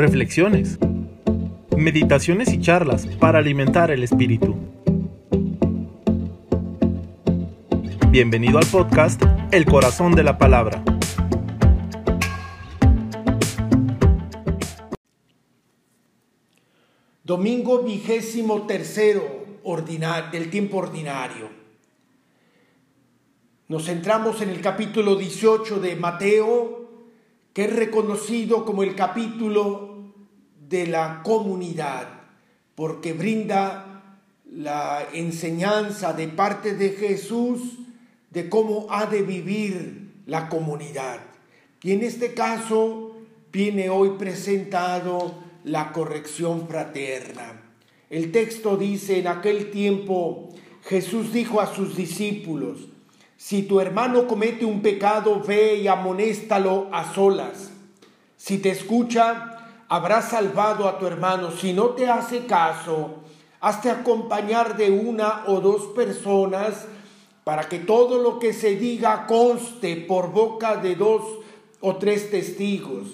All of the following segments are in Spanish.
reflexiones, meditaciones y charlas para alimentar el espíritu. Bienvenido al podcast El Corazón de la Palabra. Domingo vigésimo tercero del tiempo ordinario. Nos centramos en el capítulo 18 de Mateo, que es reconocido como el capítulo de la comunidad, porque brinda la enseñanza de parte de Jesús de cómo ha de vivir la comunidad. Y en este caso viene hoy presentado la corrección fraterna. El texto dice, en aquel tiempo Jesús dijo a sus discípulos, si tu hermano comete un pecado, ve y amonéstalo a solas. Si te escucha, habrás salvado a tu hermano. Si no te hace caso, hazte acompañar de una o dos personas para que todo lo que se diga conste por boca de dos o tres testigos.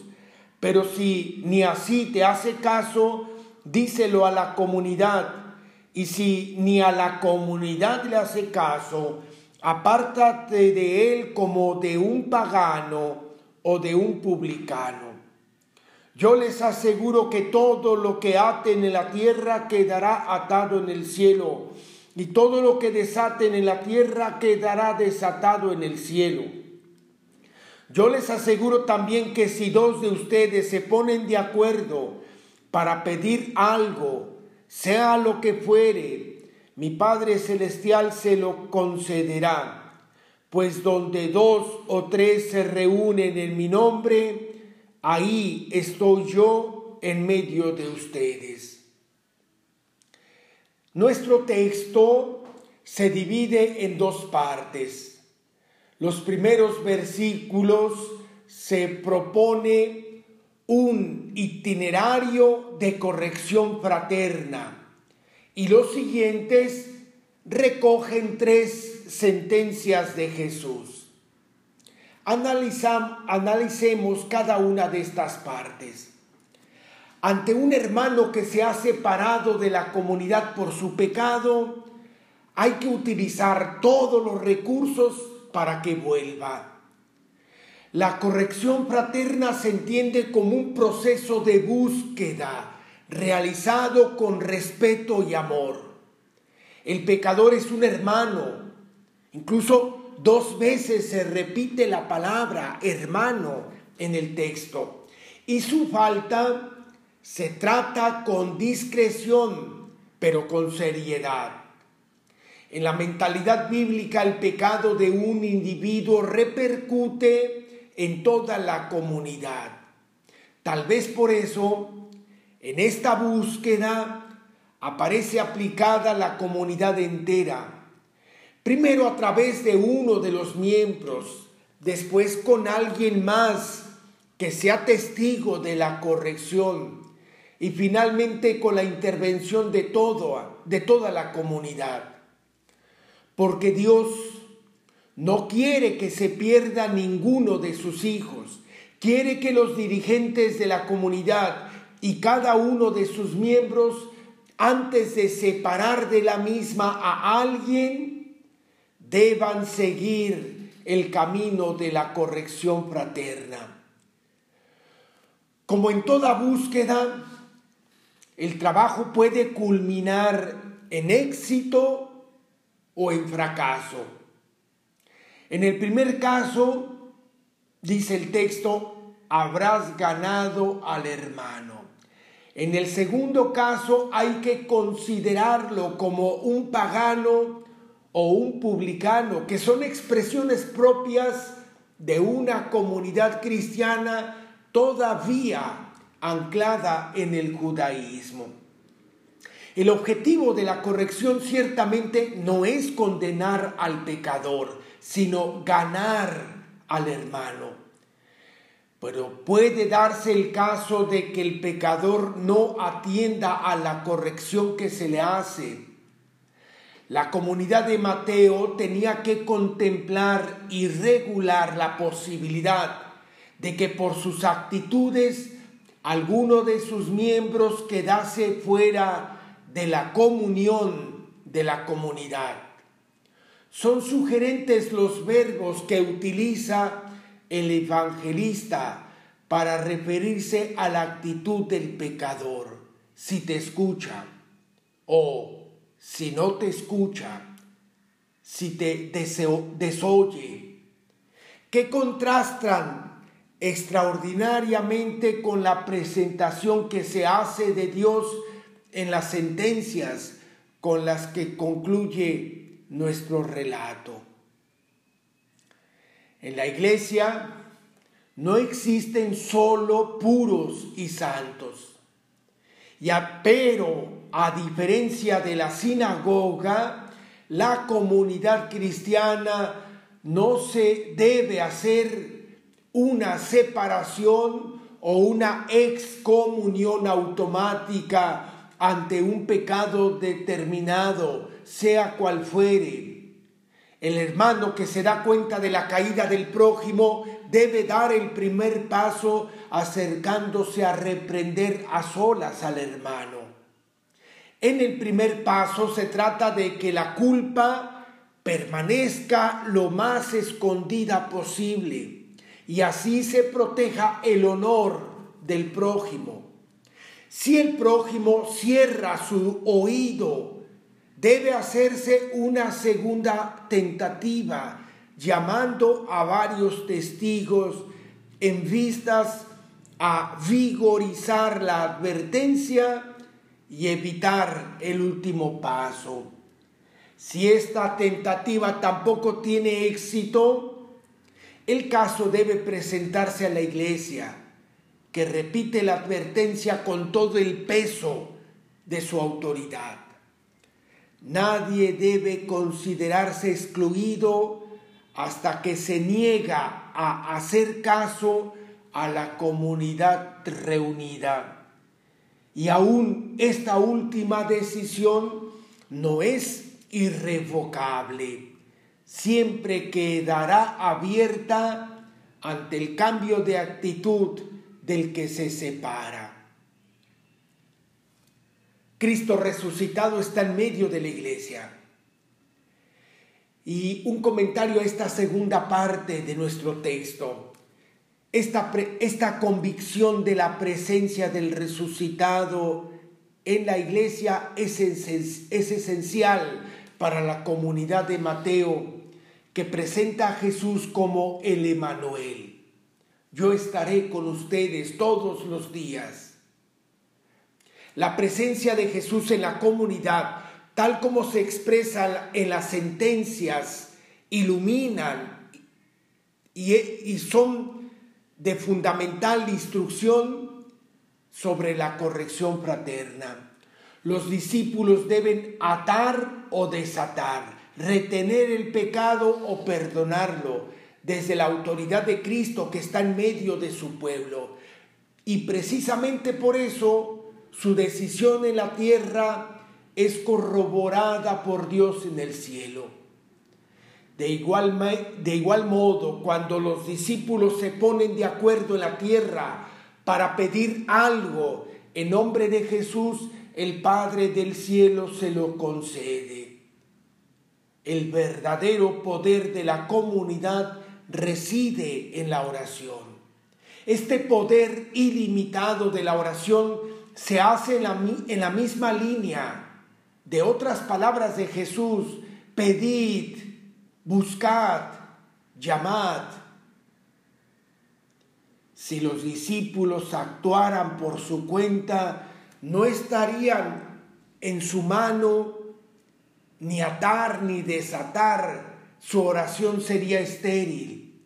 Pero si ni así te hace caso, díselo a la comunidad. Y si ni a la comunidad le hace caso, apártate de él como de un pagano o de un publicano. Yo les aseguro que todo lo que aten en la tierra quedará atado en el cielo, y todo lo que desaten en la tierra quedará desatado en el cielo. Yo les aseguro también que si dos de ustedes se ponen de acuerdo para pedir algo, sea lo que fuere, mi Padre Celestial se lo concederá. Pues donde dos o tres se reúnen en mi nombre, ahí estoy yo en medio de ustedes. Nuestro texto se divide en dos partes. Los primeros versículos se propone un itinerario de corrección fraterna y los siguientes recogen tres sentencias de Jesús. Analicemos cada una de estas partes. Ante un hermano que se ha separado de la comunidad por su pecado, hay que utilizar todos los recursos para que vuelva. La corrección fraterna se entiende como un proceso de búsqueda realizado con respeto y amor. El pecador es un hermano. Incluso dos veces se repite la palabra hermano en el texto. Y su falta se trata con discreción, pero con seriedad. En la mentalidad bíblica el pecado de un individuo repercute en toda la comunidad. Tal vez por eso, en esta búsqueda aparece aplicada la comunidad entera. Primero a través de uno de los miembros, después con alguien más que sea testigo de la corrección y finalmente con la intervención de, todo, de toda la comunidad. Porque Dios no quiere que se pierda ninguno de sus hijos, quiere que los dirigentes de la comunidad y cada uno de sus miembros, antes de separar de la misma a alguien, deban seguir el camino de la corrección fraterna. Como en toda búsqueda, el trabajo puede culminar en éxito o en fracaso. En el primer caso, dice el texto, habrás ganado al hermano. En el segundo caso hay que considerarlo como un pagano o un publicano, que son expresiones propias de una comunidad cristiana todavía anclada en el judaísmo. El objetivo de la corrección ciertamente no es condenar al pecador, sino ganar al hermano. Pero puede darse el caso de que el pecador no atienda a la corrección que se le hace. La comunidad de Mateo tenía que contemplar y regular la posibilidad de que por sus actitudes alguno de sus miembros quedase fuera de la comunión de la comunidad. Son sugerentes los verbos que utiliza el evangelista para referirse a la actitud del pecador, si te escucha o si no te escucha, si te desoye, que contrastan extraordinariamente con la presentación que se hace de Dios en las sentencias con las que concluye nuestro relato. En la iglesia no existen solo puros y santos. Ya, pero a diferencia de la sinagoga, la comunidad cristiana no se debe hacer una separación o una excomunión automática ante un pecado determinado, sea cual fuere. El hermano que se da cuenta de la caída del prójimo debe dar el primer paso acercándose a reprender a solas al hermano. En el primer paso se trata de que la culpa permanezca lo más escondida posible y así se proteja el honor del prójimo. Si el prójimo cierra su oído debe hacerse una segunda tentativa llamando a varios testigos en vistas a vigorizar la advertencia y evitar el último paso. Si esta tentativa tampoco tiene éxito, el caso debe presentarse a la iglesia, que repite la advertencia con todo el peso de su autoridad. Nadie debe considerarse excluido hasta que se niega a hacer caso a la comunidad reunida. Y aún esta última decisión no es irrevocable, siempre quedará abierta ante el cambio de actitud del que se separa. Cristo resucitado está en medio de la iglesia. Y un comentario a esta segunda parte de nuestro texto. Esta, esta convicción de la presencia del resucitado en la iglesia es, es esencial para la comunidad de Mateo que presenta a Jesús como el Emanuel. Yo estaré con ustedes todos los días la presencia de Jesús en la comunidad, tal como se expresa en las sentencias, iluminan y, son de fundamental instrucción sobre la corrección fraterna. Los discípulos deben atar o desatar, retener el pecado o perdonarlo desde la autoridad de Cristo que está en medio de su pueblo. Y precisamente por eso su decisión en la tierra es corroborada por Dios en el cielo. De igual, de igual modo, cuando los discípulos se ponen de acuerdo en la tierra para pedir algo en nombre de Jesús, el Padre del cielo se lo concede. El verdadero poder de la comunidad reside en la oración. Este poder ilimitado de la oración se hace en la, en la misma línea de otras palabras de Jesús, pedid, buscad, llamad. Si los discípulos actuaran por su cuenta, no estarían en su mano ni atar ni desatar, su oración sería estéril.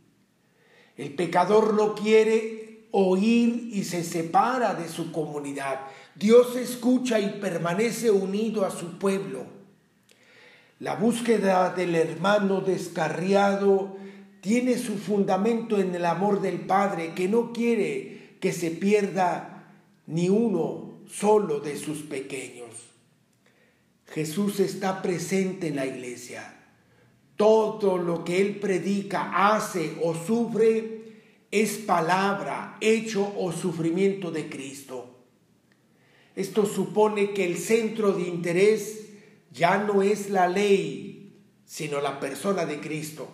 El pecador no quiere oír y se separa de su comunidad. Dios escucha y permanece unido a su pueblo. La búsqueda del hermano descarriado tiene su fundamento en el amor del Padre que no quiere que se pierda ni uno solo de sus pequeños. Jesús está presente en la iglesia. Todo lo que Él predica, hace o sufre es palabra, hecho o sufrimiento de Cristo. Esto supone que el centro de interés ya no es la ley, sino la persona de Cristo.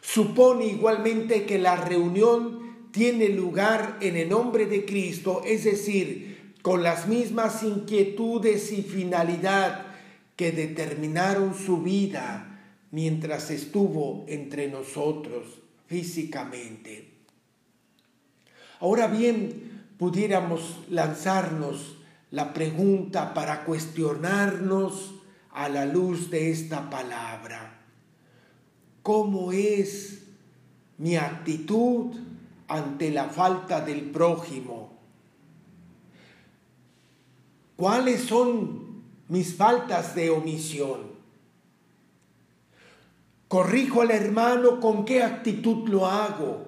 Supone igualmente que la reunión tiene lugar en el nombre de Cristo, es decir, con las mismas inquietudes y finalidad que determinaron su vida mientras estuvo entre nosotros físicamente. Ahora bien, pudiéramos lanzarnos la pregunta para cuestionarnos a la luz de esta palabra. ¿Cómo es mi actitud ante la falta del prójimo? ¿Cuáles son mis faltas de omisión? ¿Corrijo al hermano con qué actitud lo hago?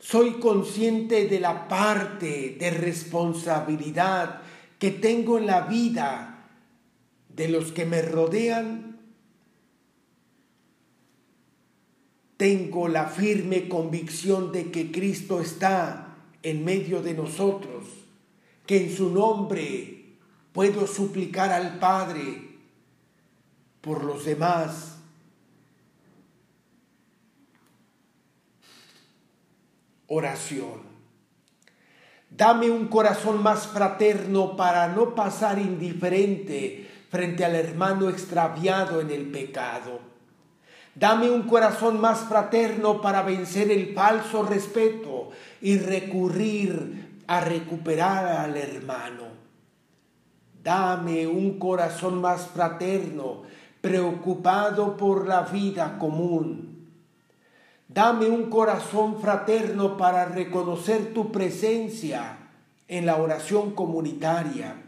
Soy consciente de la parte de responsabilidad que tengo en la vida de los que me rodean. Tengo la firme convicción de que Cristo está en medio de nosotros, que en su nombre puedo suplicar al Padre por los demás oración. Dame un corazón más fraterno para no pasar indiferente frente al hermano extraviado en el pecado. Dame un corazón más fraterno para vencer el falso respeto y recurrir a recuperar al hermano. Dame un corazón más fraterno, preocupado por la vida común Dame un corazón fraterno para reconocer tu presencia en la oración comunitaria.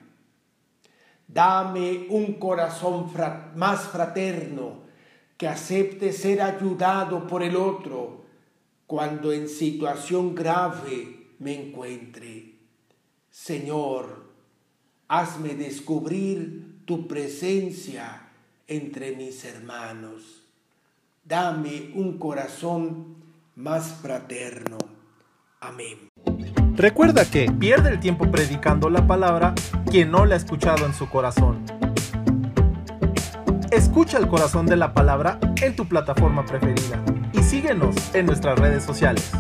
Dame un corazón más fraterno que acepte ser ayudado por el otro cuando en situación grave me encuentre. Señor, hazme descubrir tu presencia entre mis hermanos dame un corazón más fraterno. Amén. Recuerda que pierde el tiempo predicando la palabra quien no la ha escuchado en su corazón. Escucha el corazón de la palabra en tu plataforma preferida y síguenos en nuestras redes sociales.